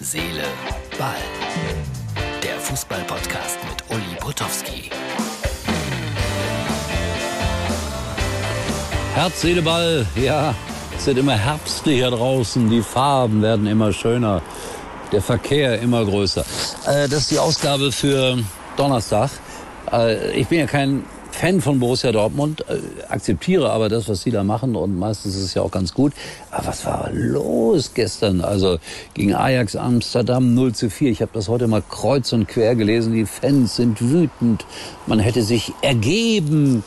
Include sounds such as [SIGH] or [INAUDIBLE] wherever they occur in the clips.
Seele, Ball. Der Fußball-Podcast mit Uli Potowski. Herz, Seele, Ball. Ja, es wird immer herbstlicher draußen. Die Farben werden immer schöner. Der Verkehr immer größer. Äh, das ist die Ausgabe für Donnerstag. Äh, ich bin ja kein Fan von Borussia Dortmund, äh, akzeptiere aber das, was sie da machen und meistens ist es ja auch ganz gut. Aber was war los gestern? Also gegen Ajax Amsterdam 0 zu 4. Ich habe das heute mal kreuz und quer gelesen. Die Fans sind wütend. Man hätte sich ergeben.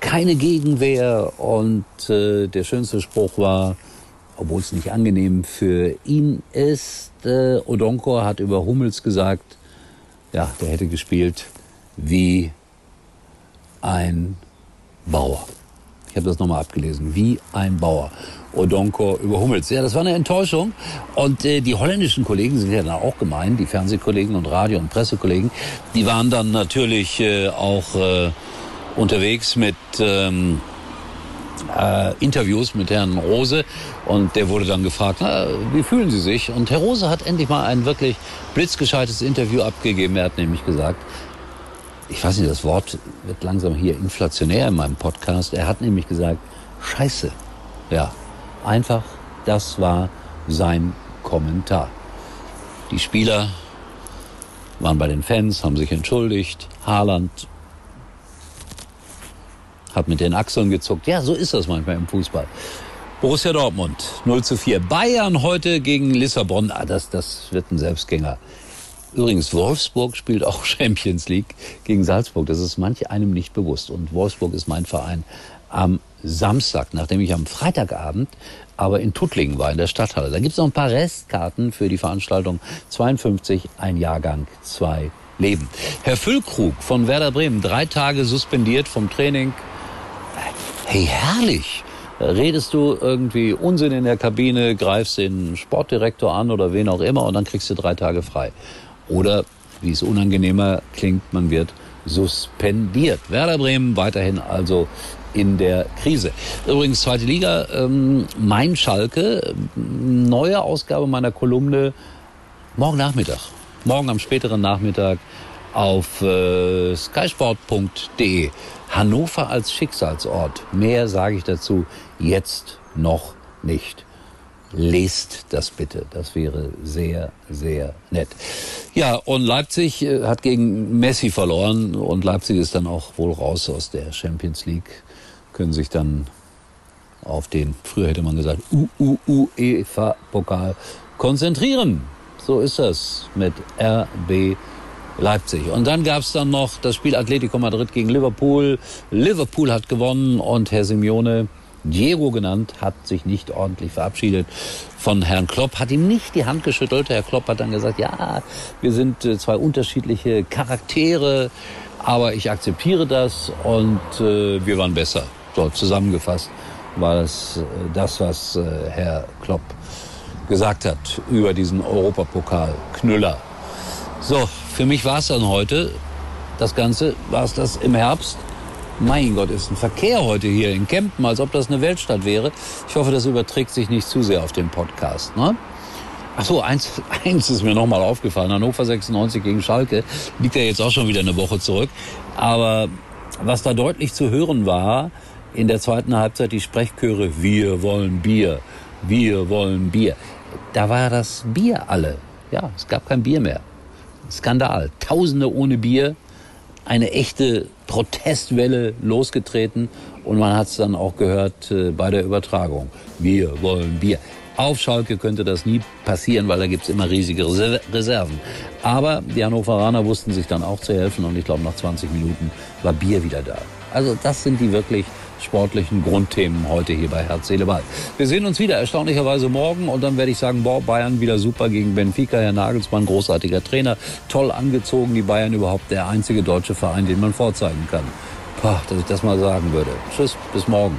Keine Gegenwehr. Und äh, der schönste Spruch war, obwohl es nicht angenehm für ihn ist, äh, Odonkor hat über Hummels gesagt, ja, der hätte gespielt wie ein Bauer. Ich habe das nochmal abgelesen. Wie ein Bauer. Odonko über Hummels. Ja, das war eine Enttäuschung. Und äh, die holländischen Kollegen sind ja dann auch gemein, die Fernsehkollegen und Radio- und Pressekollegen. Die waren dann natürlich äh, auch äh, unterwegs mit ähm, äh, Interviews mit Herrn Rose. Und der wurde dann gefragt, na, wie fühlen Sie sich? Und Herr Rose hat endlich mal ein wirklich blitzgescheites Interview abgegeben. Er hat nämlich gesagt, ich weiß nicht, das Wort wird langsam hier inflationär in meinem Podcast. Er hat nämlich gesagt, Scheiße. Ja, einfach, das war sein Kommentar. Die Spieler waren bei den Fans, haben sich entschuldigt. Haaland hat mit den Achseln gezuckt. Ja, so ist das manchmal im Fußball. Borussia Dortmund 0 zu 4. Bayern heute gegen Lissabon. Ah, das, das wird ein Selbstgänger. Übrigens, Wolfsburg spielt auch [LAUGHS] Champions League gegen Salzburg. Das ist manch einem nicht bewusst. Und Wolfsburg ist mein Verein am Samstag, nachdem ich am Freitagabend aber in Tuttlingen war, in der Stadthalle. Da gibt es noch ein paar Restkarten für die Veranstaltung 52, ein Jahrgang, zwei Leben. Herr Füllkrug von Werder Bremen, drei Tage suspendiert vom Training. Hey, herrlich! redest du irgendwie Unsinn in der Kabine, greifst den Sportdirektor an oder wen auch immer und dann kriegst du drei Tage frei. Oder, wie es unangenehmer klingt, man wird suspendiert. Werder Bremen weiterhin also in der Krise. Übrigens, zweite Liga, ähm, mein Schalke, neue Ausgabe meiner Kolumne morgen Nachmittag. Morgen am späteren Nachmittag auf äh, skysport.de. Hannover als Schicksalsort. Mehr sage ich dazu jetzt noch nicht. Lest das bitte. Das wäre sehr, sehr nett. Ja, und Leipzig äh, hat gegen Messi verloren und Leipzig ist dann auch wohl raus aus der Champions League. Können sich dann auf den, früher hätte man gesagt, UEFA-Pokal konzentrieren. So ist das mit RB Leipzig. Und dann gab es dann noch das Spiel Atletico Madrid gegen Liverpool. Liverpool hat gewonnen und Herr Simeone Diego genannt, hat sich nicht ordentlich verabschiedet von Herrn Klopp, hat ihm nicht die Hand geschüttelt. Herr Klopp hat dann gesagt, ja, wir sind äh, zwei unterschiedliche Charaktere, aber ich akzeptiere das und äh, wir waren besser. So, zusammengefasst war das äh, das, was äh, Herr Klopp gesagt hat über diesen Europapokal. Knüller. So, für mich war es dann heute. Das Ganze war es das im Herbst. Mein Gott, ist ein Verkehr heute hier in Kempten, als ob das eine Weltstadt wäre. Ich hoffe, das überträgt sich nicht zu sehr auf den Podcast. Ne? Ach so, eins, [LAUGHS] eins ist mir nochmal aufgefallen. Hannover 96 gegen Schalke liegt ja jetzt auch schon wieder eine Woche zurück. Aber was da deutlich zu hören war, in der zweiten Halbzeit die Sprechchöre, wir wollen Bier, wir wollen Bier. Da war das Bier alle. Ja, es gab kein Bier mehr. Skandal. Tausende ohne Bier, eine echte Protestwelle losgetreten und man hat es dann auch gehört äh, bei der Übertragung. Wir wollen Bier. Auf Schalke könnte das nie passieren, weil da gibt's immer riesige Reserven. Aber die Hannoveraner wussten sich dann auch zu helfen und ich glaube, nach 20 Minuten war Bier wieder da. Also das sind die wirklich sportlichen Grundthemen heute hier bei Herz, Seele, Ball. Wir sehen uns wieder erstaunlicherweise morgen und dann werde ich sagen, boah, Bayern wieder super gegen Benfica. Herr Nagelsmann, großartiger Trainer, toll angezogen. Die Bayern überhaupt der einzige deutsche Verein, den man vorzeigen kann. Pah, dass ich das mal sagen würde. Tschüss, bis morgen.